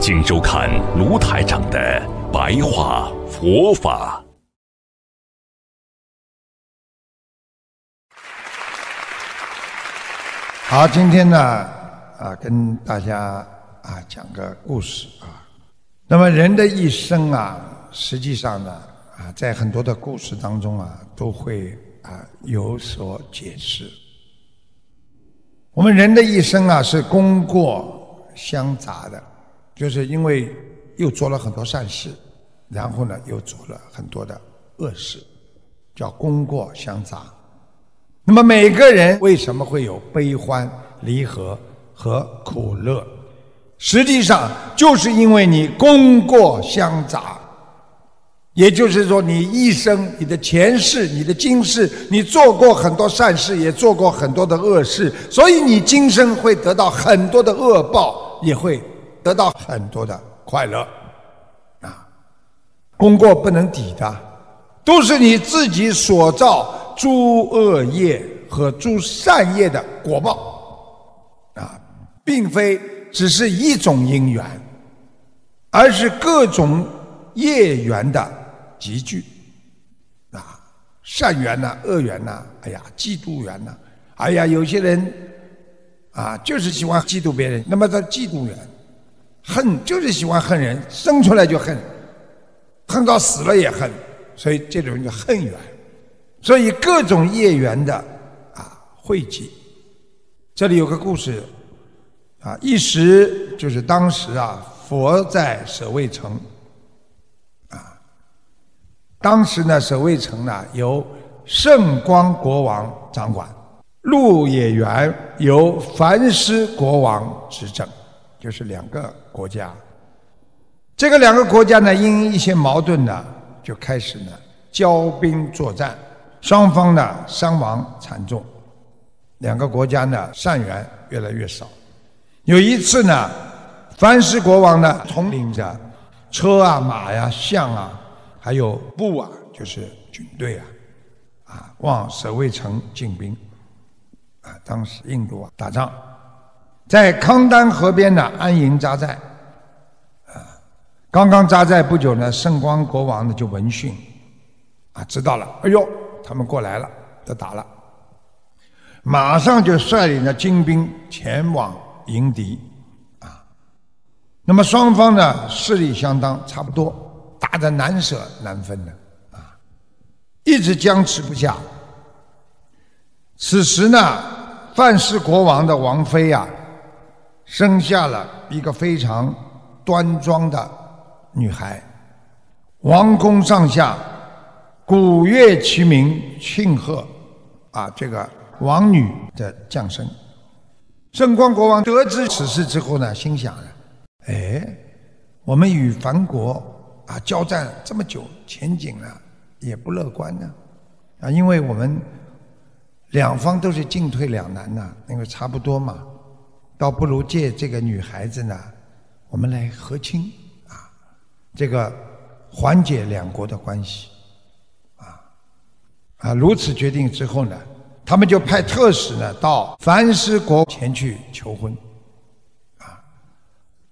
请收看卢台长的白话佛法。好，今天呢，啊，跟大家啊讲个故事啊。那么人的一生啊，实际上呢，啊，在很多的故事当中啊，都会啊有所解释。我们人的一生啊，是功过相杂的。就是因为又做了很多善事，然后呢又做了很多的恶事，叫功过相杂。那么每个人为什么会有悲欢离合和苦乐？实际上就是因为你功过相杂，也就是说你一生、你的前世、你的今世，你做过很多善事，也做过很多的恶事，所以你今生会得到很多的恶报，也会。得到很多的快乐，啊，功过不能抵的，都是你自己所造诸恶业和诸善业的果报，啊，并非只是一种因缘，而是各种业缘的集聚，啊，善缘呐，恶缘呐，哎呀，嫉妒缘呐，哎呀，有些人啊，就是喜欢嫉妒别人，那么他嫉妒缘。恨就是喜欢恨人，生出来就恨，恨到死了也恨，所以这种叫恨缘。所以各种业缘的啊汇集。这里有个故事啊，一时就是当时啊，佛在舍卫城啊，当时呢，舍卫城呢由圣光国王掌管，鹿野园由梵师国王执政。就是两个国家，这个两个国家呢，因一些矛盾呢，就开始呢交兵作战，双方呢伤亡惨重，两个国家呢善缘越来越少。有一次呢，凡是国王呢统领着车啊、马呀、象啊，还有步啊，就是军队啊，啊往守卫城进兵，啊，当时印度啊打仗。在康丹河边呢安营扎寨，啊，刚刚扎寨不久呢，圣光国王呢就闻讯，啊，知道了，哎呦，他们过来了，要打了，马上就率领着精兵前往迎敌，啊，那么双方呢势力相当，差不多，打得难舍难分的，啊，一直僵持不下。此时呢，范氏国王的王妃呀。生下了一个非常端庄的女孩，王宫上下鼓乐齐鸣庆贺，啊，这个王女的降生。圣光国王得知此事之后呢，心想了：哎，我们与凡国啊交战这么久，前景呢也不乐观呢，啊，因为我们两方都是进退两难呐，因为差不多嘛。倒不如借这个女孩子呢，我们来和亲啊，这个缓解两国的关系，啊啊，如此决定之后呢，他们就派特使呢到梵师国前去求婚，啊，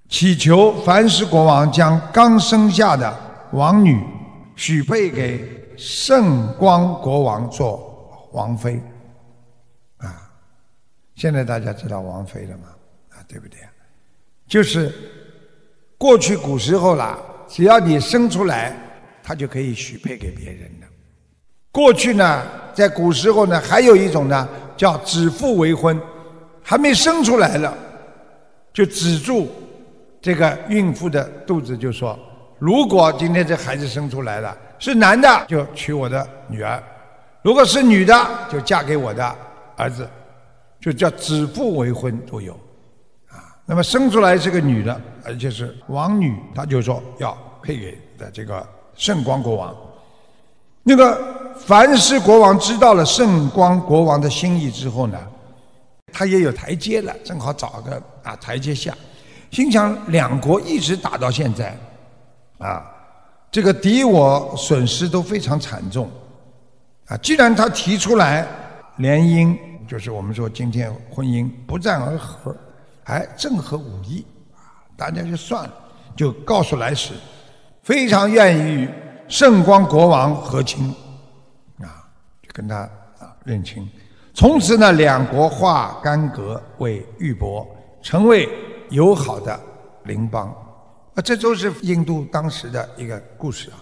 祈求梵师国王将刚生下的王女许配给圣光国王做王妃，啊，现在大家知道王妃了吗？对不对？就是过去古时候啦，只要你生出来，他就可以许配给别人的。过去呢，在古时候呢，还有一种呢，叫指腹为婚，还没生出来了，就止住这个孕妇的肚子，就说：如果今天这孩子生出来了，是男的就娶我的女儿；如果是女的，就嫁给我的儿子，就叫指腹为婚都有。那么生出来是个女的，而且是王女，他就说要配给的这个圣光国王。那个凡是国王知道了圣光国王的心意之后呢，他也有台阶了，正好找个啊台阶下。心想两国一直打到现在，啊，这个敌我损失都非常惨重，啊，既然他提出来联姻，就是我们说今天婚姻不战而和，哎正合吾意，啊，大家就算了，就告诉来使，非常愿意与圣光国王和亲，啊，就跟他啊认亲，从此呢，两国化干戈为玉帛，成为。友好的邻邦，啊，这都是印度当时的一个故事啊。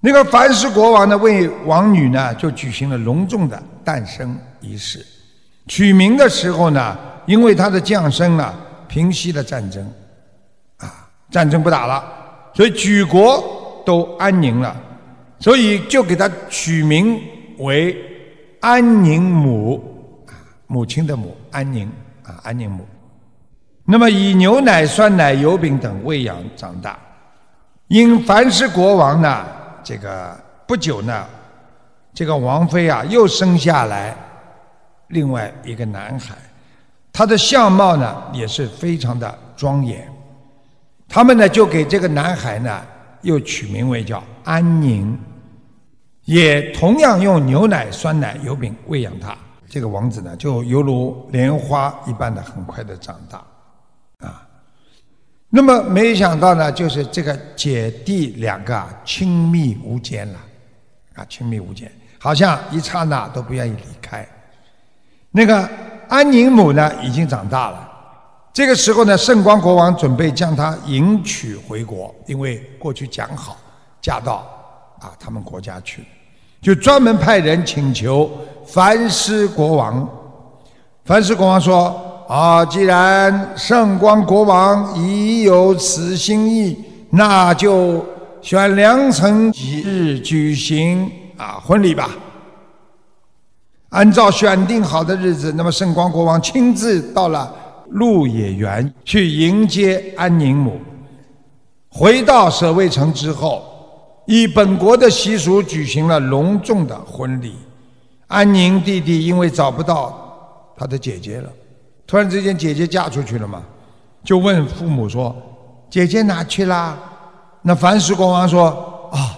那个凡是国王呢，为王女呢，就举行了隆重的诞生仪式。取名的时候呢，因为他的降生呢，平息了战争，啊，战争不打了，所以举国都安宁了，所以就给他取名为安宁母，啊，母亲的母，安宁，啊，安宁母。那么以牛奶、酸奶、油饼等喂养长大，因凡是国王呢，这个不久呢，这个王妃啊又生下来另外一个男孩，他的相貌呢也是非常的庄严，他们呢就给这个男孩呢又取名为叫安宁，也同样用牛奶、酸奶、油饼喂养他，这个王子呢就犹如莲花一般的很快的长大。啊。那么没想到呢，就是这个姐弟两个啊，亲密无间了，啊，亲密无间，好像一刹那都不愿意离开。那个安宁母呢，已经长大了。这个时候呢，圣光国王准备将她迎娶回国，因为过去讲好嫁到啊他们国家去，就专门派人请求凡斯国王。凡斯国王说。啊，既然圣光国王已有此心意，那就选良辰吉日举行啊婚礼吧。按照选定好的日子，那么圣光国王亲自到了鹿野园去迎接安宁母。回到舍卫城之后，以本国的习俗举行了隆重的婚礼。安宁弟弟因为找不到他的姐姐了。突然之间，姐姐嫁出去了嘛，就问父母说：“姐姐哪去啦？”那凡世国王说：“啊，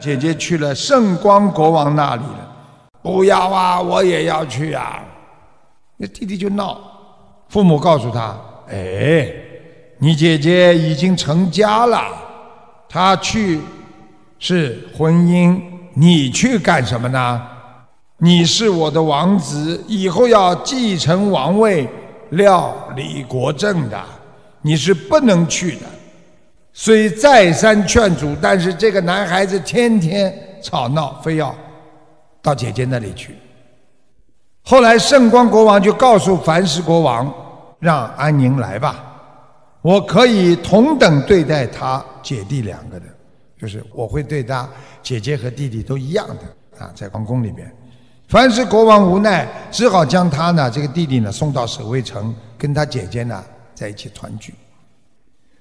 姐姐去了圣光国王那里了。”不要啊，我也要去啊！那弟弟就闹，父母告诉他：“哎，你姐姐已经成家了，她去是婚姻，你去干什么呢？”你是我的王子，以后要继承王位、料理国政的，你是不能去的。虽再三劝阻，但是这个男孩子天天吵闹，非要到姐姐那里去。后来圣光国王就告诉凡世国王，让安宁来吧，我可以同等对待他姐弟两个的，就是我会对他姐姐和弟弟都一样的啊，在皇宫里边。凡是国王无奈，只好将他呢这个弟弟呢送到守卫城，跟他姐姐呢在一起团聚。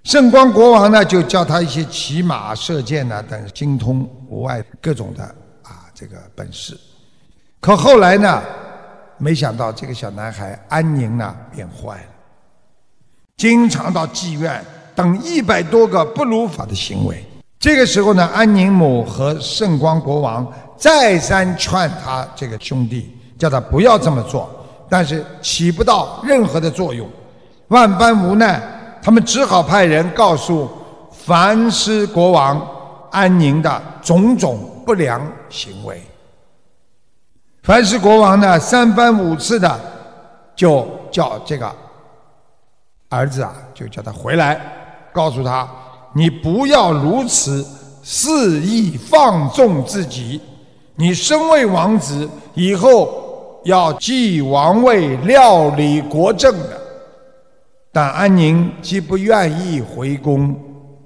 圣光国王呢就教他一些骑马、射箭呢等精通无碍各种的这个本事。可后来呢，没想到这个小男孩安宁呢变坏了，经常到妓院等一百多个不如法的行为。这个时候呢，安宁母和圣光国王。再三劝他这个兄弟，叫他不要这么做，但是起不到任何的作用。万般无奈，他们只好派人告诉梵斯国王安宁的种种不良行为。凡是国王呢，三番五次的就叫这个儿子啊，就叫他回来，告诉他：你不要如此肆意放纵自己。你身为王子，以后要继王位、料理国政的。但安宁既不愿意回宫，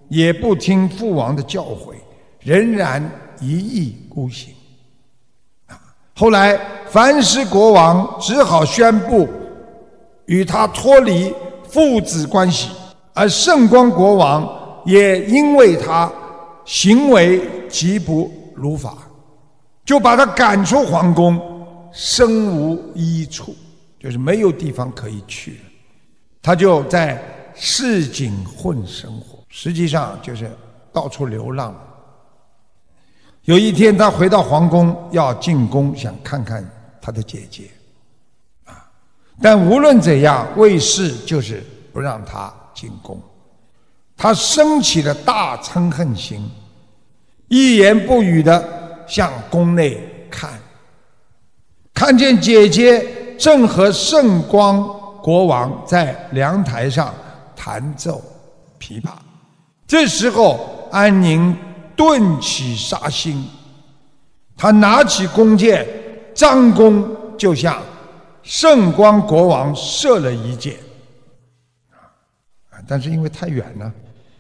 也不听父王的教诲，仍然一意孤行。啊！后来凡是国王只好宣布与他脱离父子关系，而圣光国王也因为他行为极不如法，就把他赶出皇宫，身无依处，就是没有地方可以去了。他就在市井混生活，实际上就是到处流浪。有一天，他回到皇宫要进宫，想看看他的姐姐，啊！但无论怎样，卫士就是不让他进宫。他升起了大嗔恨心，一言不语的向宫内看，看见姐姐正和圣光国王在凉台上弹奏琵琶。这时候，安宁。顿起杀心，他拿起弓箭，张弓就向圣光国王射了一箭。啊，但是因为太远了，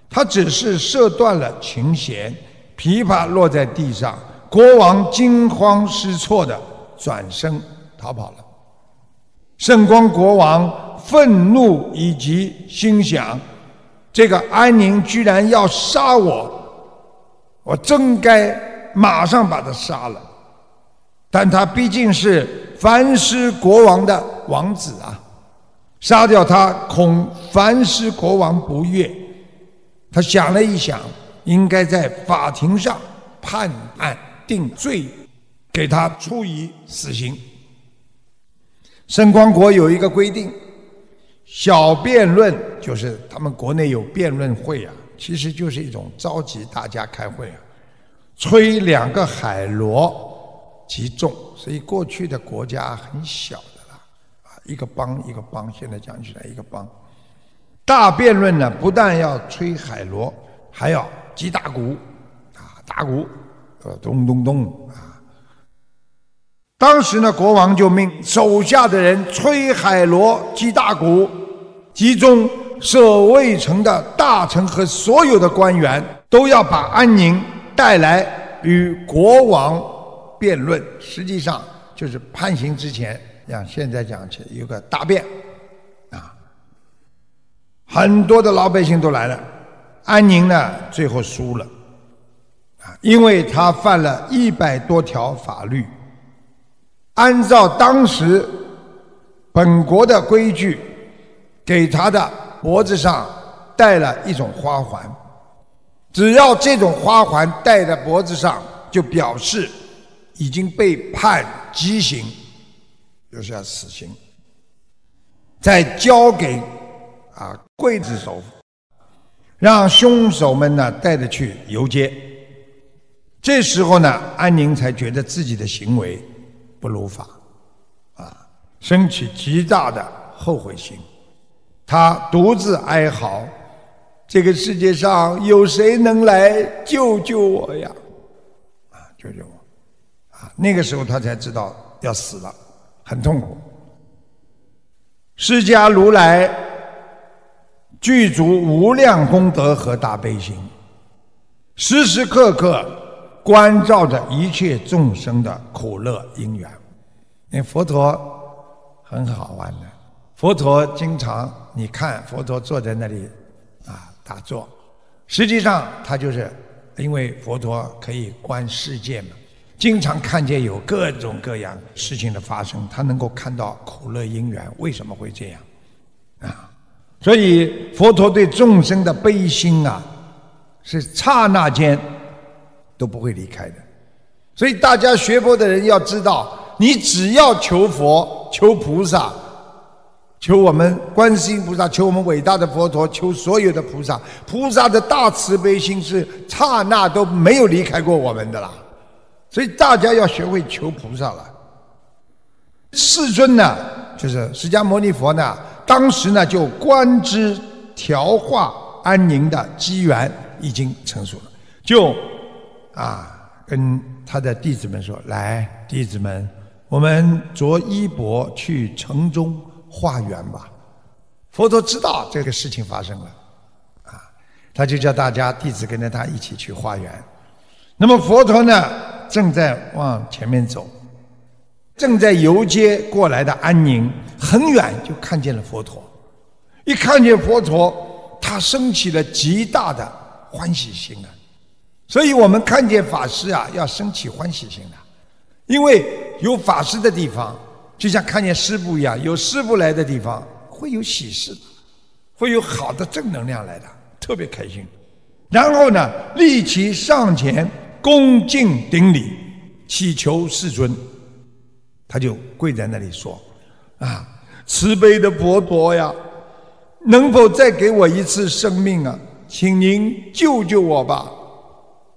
他只是射断了琴弦，琵琶落在地上，国王惊慌失措的转身逃跑了。圣光国王愤怒以及心想：这个安宁居然要杀我！我真该马上把他杀了，但他毕竟是梵师国王的王子啊，杀掉他恐梵师国王不悦。他想了一想，应该在法庭上判案定罪，给他处以死刑。圣光国有一个规定，小辩论就是他们国内有辩论会啊。其实就是一种召集大家开会啊，吹两个海螺集中，所以过去的国家很小的啦，啊，一个邦一个邦，现在讲起来一个邦。大辩论呢，不但要吹海螺，还要击大鼓，啊，打鼓，呃，咚咚咚啊。当时呢，国王就命手下的人吹海螺、击大鼓，集中。守卫城的大臣和所有的官员都要把安宁带来与国王辩论，实际上就是判刑之前，像现在讲起有个答辩，啊，很多的老百姓都来了，安宁呢最后输了，啊，因为他犯了一百多条法律，按照当时本国的规矩给他的。脖子上戴了一种花环，只要这种花环戴在脖子上，就表示已经被判极刑，就是要死刑。再交给啊刽子手，让凶手们呢带着去游街。这时候呢，安宁才觉得自己的行为不如法，啊，升起极大的后悔心。他独自哀嚎：“这个世界上有谁能来救救我呀？啊，救救我！啊，那个时候他才知道要死了，很痛苦。释迦如来具足无量功德和大悲心，时时刻刻关照着一切众生的苦乐因缘。那佛陀很好玩的。”佛陀经常，你看佛陀坐在那里，啊，打坐。实际上，他就是因为佛陀可以观世界嘛，经常看见有各种各样事情的发生，他能够看到苦乐因缘为什么会这样，啊，所以佛陀对众生的悲心啊，是刹那间都不会离开的。所以大家学佛的人要知道，你只要求佛、求菩萨。求我们观世音菩萨，求我们伟大的佛陀，求所有的菩萨，菩萨的大慈悲心是刹那都没有离开过我们的啦。所以大家要学会求菩萨了。世尊呢，就是释迦牟尼佛呢，当时呢就观之调化安宁的机缘已经成熟了，就啊跟他的弟子们说：“来，弟子们，我们着衣钵去城中。”化缘吧，佛陀知道这个事情发生了，啊，他就叫大家弟子跟着他一起去化缘。那么佛陀呢，正在往前面走，正在游街过来的安宁，很远就看见了佛陀，一看见佛陀，他升起了极大的欢喜心啊！所以我们看见法师啊，要升起欢喜心的，因为有法师的地方，就像看见师傅一样，有师傅来的地方会有喜事，会有好的正能量来的，特别开心。然后呢，立即上前恭敬顶礼，祈求世尊。他就跪在那里说：“啊，慈悲的佛陀呀，能否再给我一次生命啊？请您救救我吧！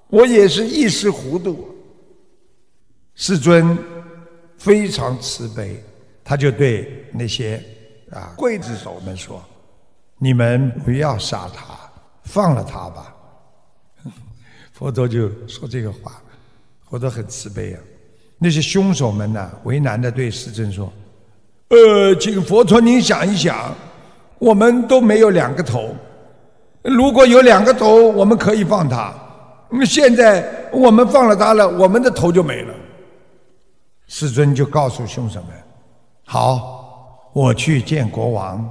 我也是一时糊涂。”世尊非常慈悲，他就对那些啊刽子手们说：“你们不要杀他，放了他吧。”佛陀就说这个话，佛陀很慈悲啊。那些凶手们呢，为难的对世尊说：“呃，请佛陀您想一想，我们都没有两个头，如果有两个头，我们可以放他。那现在我们放了他了，我们的头就没了。”世尊就告诉凶手们：“好，我去见国王，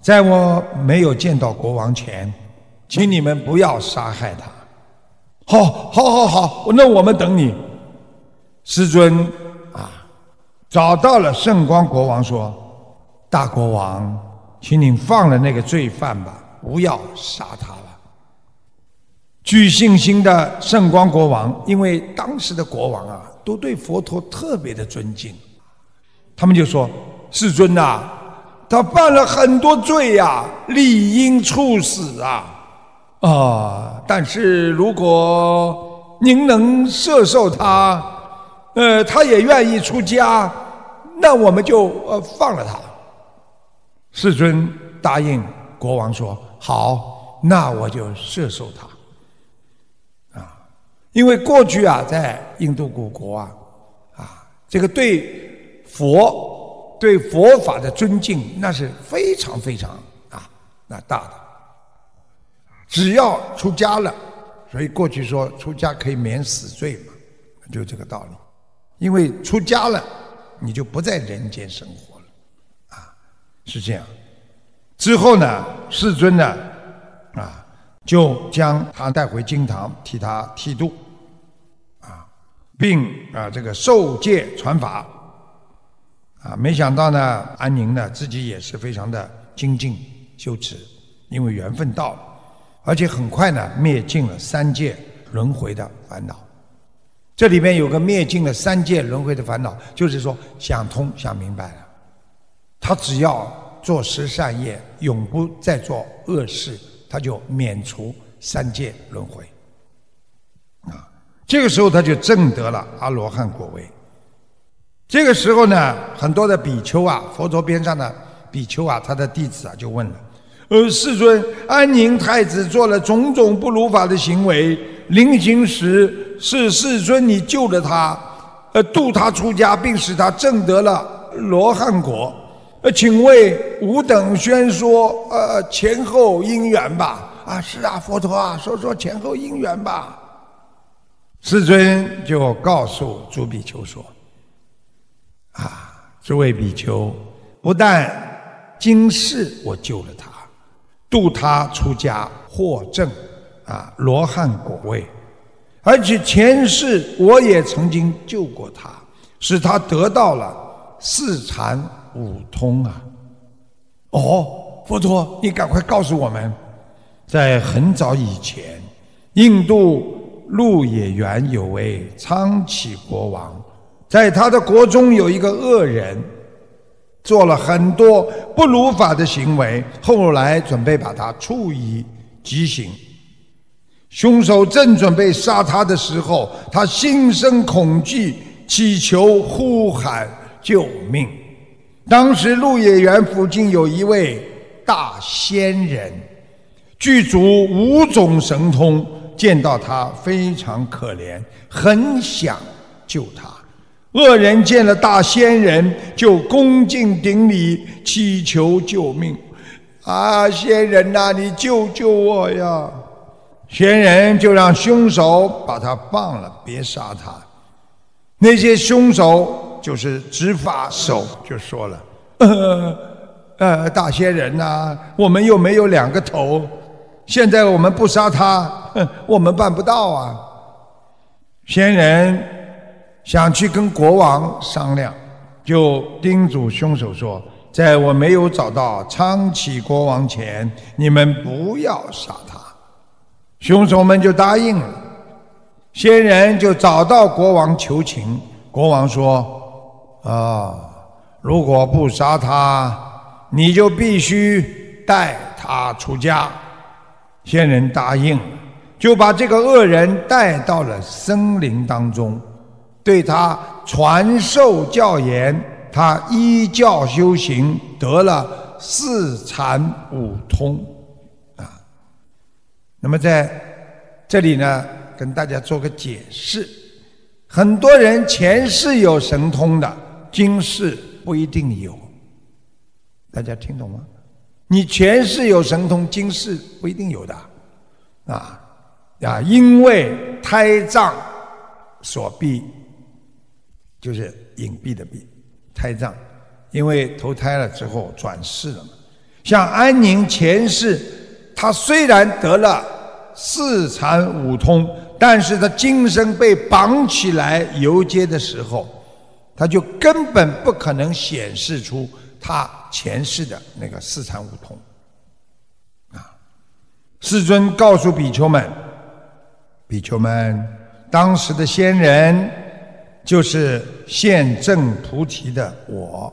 在我没有见到国王前，请你们不要杀害他。好，好，好，好，那我们等你。”师尊啊，找到了圣光国王，说：“大国王，请您放了那个罪犯吧，不要杀他了。”具信心的圣光国王，因为当时的国王啊，都对佛陀特别的尊敬，他们就说：“世尊呐，他犯了很多罪呀，理应处死啊！啊，但是如果您能赦受他。”呃，他也愿意出家，那我们就呃放了他。世尊答应国王说：“好，那我就赦受他。”因为过去啊，在印度古国啊，啊，这个对佛、对佛法的尊敬那是非常非常啊那大的。只要出家了，所以过去说出家可以免死罪嘛，就这个道理。因为出家了，你就不在人间生活了，啊，是这样。之后呢，世尊呢，啊，就将他带回金堂，替他剃度，并啊这个受戒传法，啊，没想到呢，安宁呢自己也是非常的精进修持，因为缘分到了，而且很快呢灭尽了三界轮回的烦恼。这里面有个灭尽了三界轮回的烦恼，就是说想通想明白了，他只要做十善业，永不再做恶事，他就免除三界轮回。这个时候他就证得了阿罗汉果位。这个时候呢，很多的比丘啊，佛陀边上的比丘啊，他的弟子啊，就问了：，呃，世尊，安宁太子做了种种不如法的行为，临行时。是世尊，你救了他，呃，度他出家，并使他证得了罗汉果。呃，请为吾等宣说呃前后因缘吧。啊，是啊，佛陀啊，说说前后因缘吧。世尊就告诉诸比丘说：啊，诸位比丘，不但今世我救了他，度他出家获证啊罗汉果位。而且前世我也曾经救过他，使他得到了四禅五通啊！哦，佛陀，你赶快告诉我们，在很早以前，印度鹿野园有位苍启国王，在他的国中有一个恶人，做了很多不如法的行为，后来准备把他处以极刑。凶手正准备杀他的时候，他心生恐惧，祈求呼喊救命。当时鹿野园附近有一位大仙人，具足五种神通，见到他非常可怜，很想救他。恶人见了大仙人，就恭敬顶礼，祈求救命。啊，仙人呐，你救救我呀！仙人就让凶手把他放了，别杀他。那些凶手就是执法手，就说了：“呃 呃，大仙人呐，我们又没有两个头，现在我们不杀他，哼，我们办不到啊。仙人想去跟国王商量，就叮嘱凶手说：“在我没有找到昌启国王前，你们不要杀他。”凶手们就答应了。仙人就找到国王求情，国王说：“啊，如果不杀他，你就必须带他出家。”仙人答应，就把这个恶人带到了森林当中，对他传授教言。他依教修行，得了四禅五通。啊，那么在这里呢？跟大家做个解释，很多人前世有神通的，今世不一定有。大家听懂吗？你前世有神通，今世不一定有的，啊啊，因为胎藏所蔽，就是隐蔽的蔽，胎藏，因为投胎了之后转世了嘛。像安宁前世，他虽然得了四禅五通。但是他今生被绑起来游街的时候，他就根本不可能显示出他前世的那个四禅五通。啊，世尊告诉比丘们，比丘们，当时的仙人就是现正菩提的我，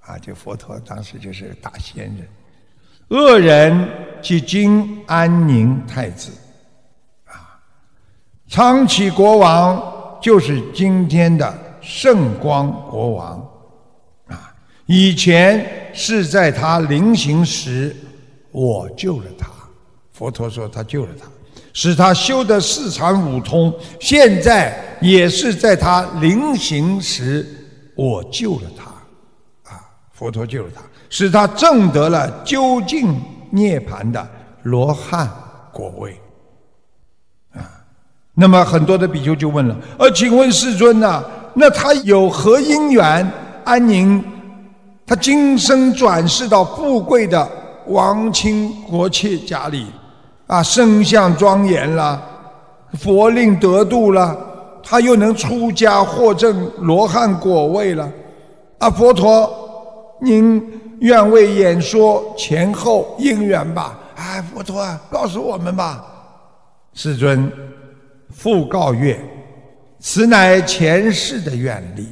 啊，就佛陀当时就是大仙人，恶人即今安宁太子。啊昌启国王就是今天的圣光国王，以前是在他临行时，我救了他。佛陀说他救了他，使他修得四禅五通。现在也是在他临行时，我救了他，啊，佛陀救了他，使他证得了究竟涅槃的罗汉果位。啊那么很多的比丘就问了：呃，请问世尊呐，那他有何因缘安宁？他今生转世到富贵的王亲国戚家里，啊，身相庄严了，佛令得度了，他又能出家获证罗汉果位了，啊，佛陀，您愿为演说前后因缘吧？哎，佛陀啊，告诉我们吧，世尊。复告曰：“此乃前世的愿力，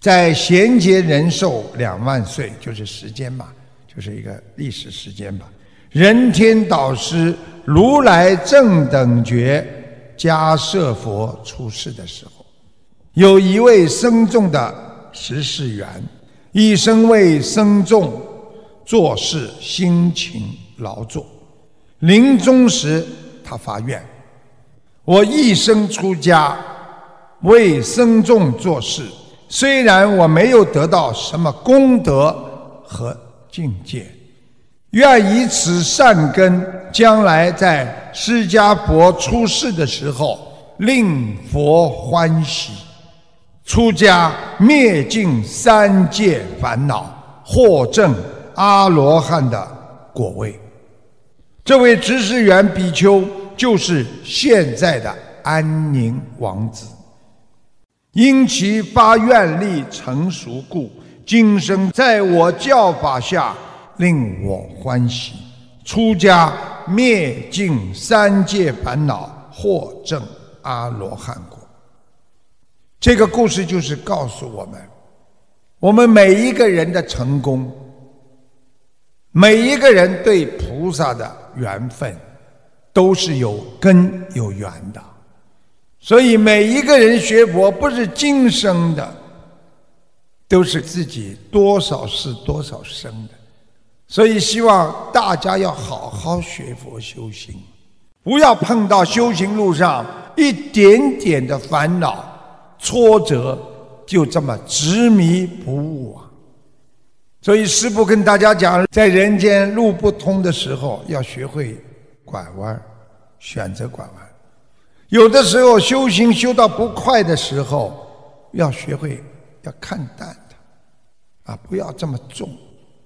在贤劫人寿两万岁，就是时间吧，就是一个历史时间吧。人天导师如来正等觉迦摄佛出世的时候，有一位僧众的十世缘，一生为僧众做事辛勤劳作，临终时他发愿。”我一生出家，为僧众做事。虽然我没有得到什么功德和境界，愿以此善根，将来在释迦佛出世的时候，令佛欢喜，出家灭尽三界烦恼，获证阿罗汉的果位。这位执事员比丘。就是现在的安宁王子，因其发愿力成熟故，今生在我教法下令我欢喜，出家灭尽三界烦恼，获证阿罗汉果。这个故事就是告诉我们，我们每一个人的成功，每一个人对菩萨的缘分。都是有根有缘的，所以每一个人学佛不是今生的，都是自己多少世多少生的。所以希望大家要好好学佛修行，不要碰到修行路上一点点的烦恼挫折，就这么执迷不悟啊！所以师父跟大家讲，在人间路不通的时候，要学会。拐弯，选择拐弯。有的时候修行修到不快的时候，要学会要看淡它，啊，不要这么重，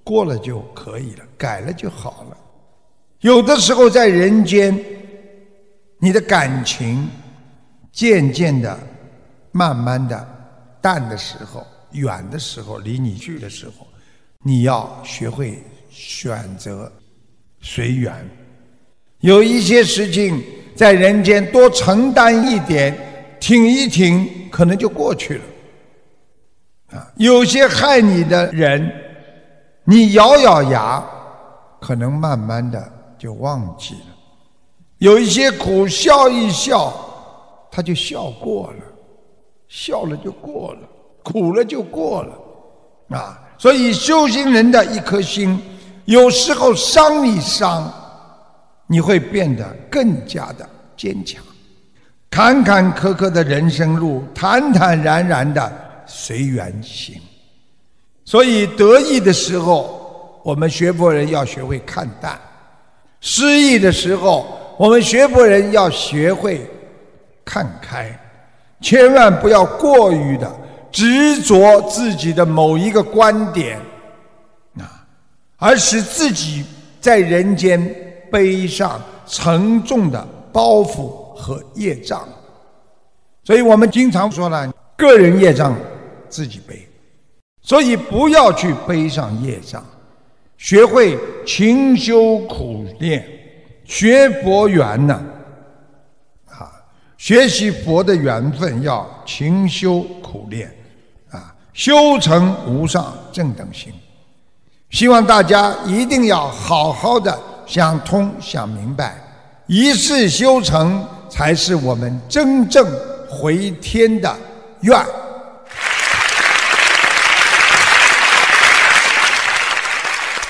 过了就可以了，改了就好了。有的时候在人间，你的感情渐渐的、慢慢的淡的时候、远的时候、离你去的时候，你要学会选择随缘。有一些事情在人间多承担一点，挺一挺，可能就过去了。啊，有些害你的人，你咬咬牙，可能慢慢的就忘记了；有一些苦，笑一笑，他就笑过了，笑了就过了，苦了就过了。啊，所以修行人的一颗心，有时候伤一伤。你会变得更加的坚强，坎坎坷坷的人生路，坦坦然然的随缘行。所以得意的时候，我们学佛人要学会看淡；失意的时候，我们学佛人要学会看开。千万不要过于的执着自己的某一个观点，啊，而使自己在人间。背上沉重的包袱和业障，所以我们经常说呢，个人业障自己背，所以不要去背上业障，学会勤修苦练，学佛缘呢，啊，学习佛的缘分要勤修苦练，啊，修成无上正等心，希望大家一定要好好的。想通想明白，一世修成才是我们真正回天的愿。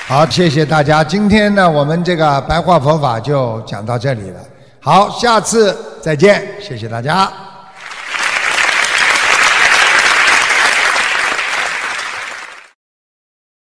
好，谢谢大家。今天呢，我们这个白话佛法就讲到这里了。好，下次再见，谢谢大家。